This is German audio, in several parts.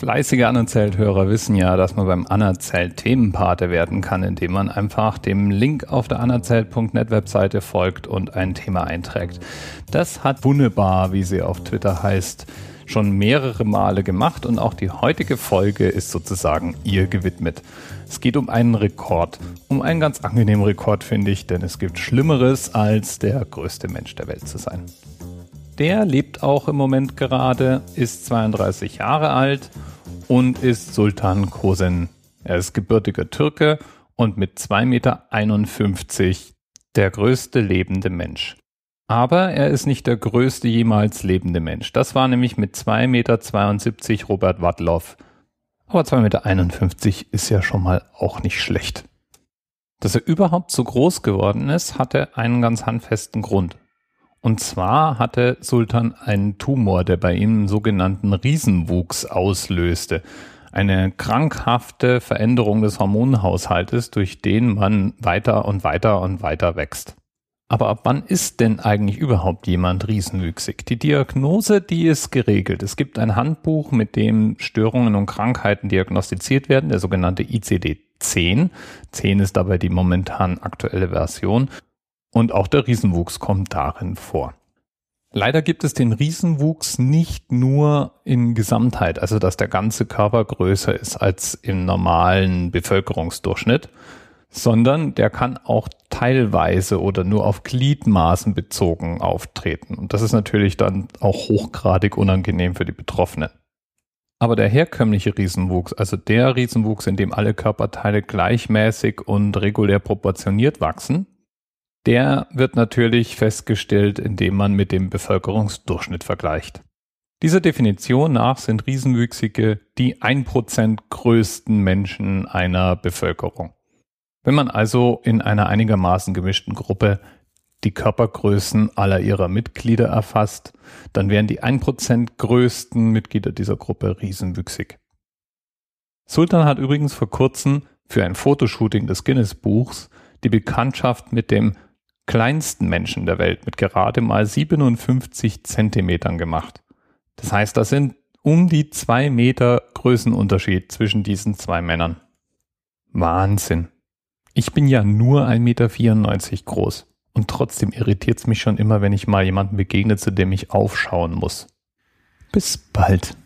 Fleißige Anerzählt-Hörer wissen ja, dass man beim Anerzählt Themenpate werden kann, indem man einfach dem Link auf der anerzählt.net Webseite folgt und ein Thema einträgt. Das hat wunderbar, wie sie auf Twitter heißt, schon mehrere Male gemacht und auch die heutige Folge ist sozusagen ihr gewidmet. Es geht um einen Rekord, um einen ganz angenehmen Rekord finde ich, denn es gibt Schlimmeres als der größte Mensch der Welt zu sein. Der lebt auch im Moment gerade, ist 32 Jahre alt und ist Sultan Kosen. Er ist gebürtiger Türke und mit 2,51 Meter der größte lebende Mensch. Aber er ist nicht der größte jemals lebende Mensch. Das war nämlich mit 2,72 Meter Robert Wadloff. Aber 2,51 Meter ist ja schon mal auch nicht schlecht. Dass er überhaupt so groß geworden ist, hatte einen ganz handfesten Grund. Und zwar hatte Sultan einen Tumor, der bei ihm einen sogenannten Riesenwuchs auslöste. Eine krankhafte Veränderung des Hormonhaushaltes, durch den man weiter und weiter und weiter wächst. Aber ab wann ist denn eigentlich überhaupt jemand riesenwüchsig? Die Diagnose, die ist geregelt. Es gibt ein Handbuch, mit dem Störungen und Krankheiten diagnostiziert werden, der sogenannte ICD-10. 10 ist dabei die momentan aktuelle Version. Und auch der Riesenwuchs kommt darin vor. Leider gibt es den Riesenwuchs nicht nur in Gesamtheit, also dass der ganze Körper größer ist als im normalen Bevölkerungsdurchschnitt, sondern der kann auch teilweise oder nur auf Gliedmaßen bezogen auftreten. Und das ist natürlich dann auch hochgradig unangenehm für die Betroffenen. Aber der herkömmliche Riesenwuchs, also der Riesenwuchs, in dem alle Körperteile gleichmäßig und regulär proportioniert wachsen, der wird natürlich festgestellt, indem man mit dem Bevölkerungsdurchschnitt vergleicht. Dieser Definition nach sind Riesenwüchsige die 1% größten Menschen einer Bevölkerung. Wenn man also in einer einigermaßen gemischten Gruppe die Körpergrößen aller ihrer Mitglieder erfasst, dann wären die 1% größten Mitglieder dieser Gruppe riesenwüchsig. Sultan hat übrigens vor kurzem für ein Fotoshooting des Guinness Buchs die Bekanntschaft mit dem kleinsten Menschen der Welt mit gerade mal 57 Zentimetern gemacht. Das heißt, da sind um die zwei Meter Größenunterschied zwischen diesen zwei Männern. Wahnsinn. Ich bin ja nur 1,94 Meter groß und trotzdem irritiert es mich schon immer, wenn ich mal jemanden begegne, zu dem ich aufschauen muss. Bis bald.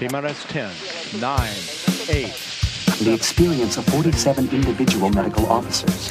TMRS 10, 9, 8. The experience of 47 individual medical officers